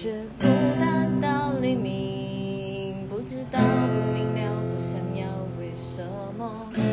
却孤单到黎明不知道不明了不想要为什么。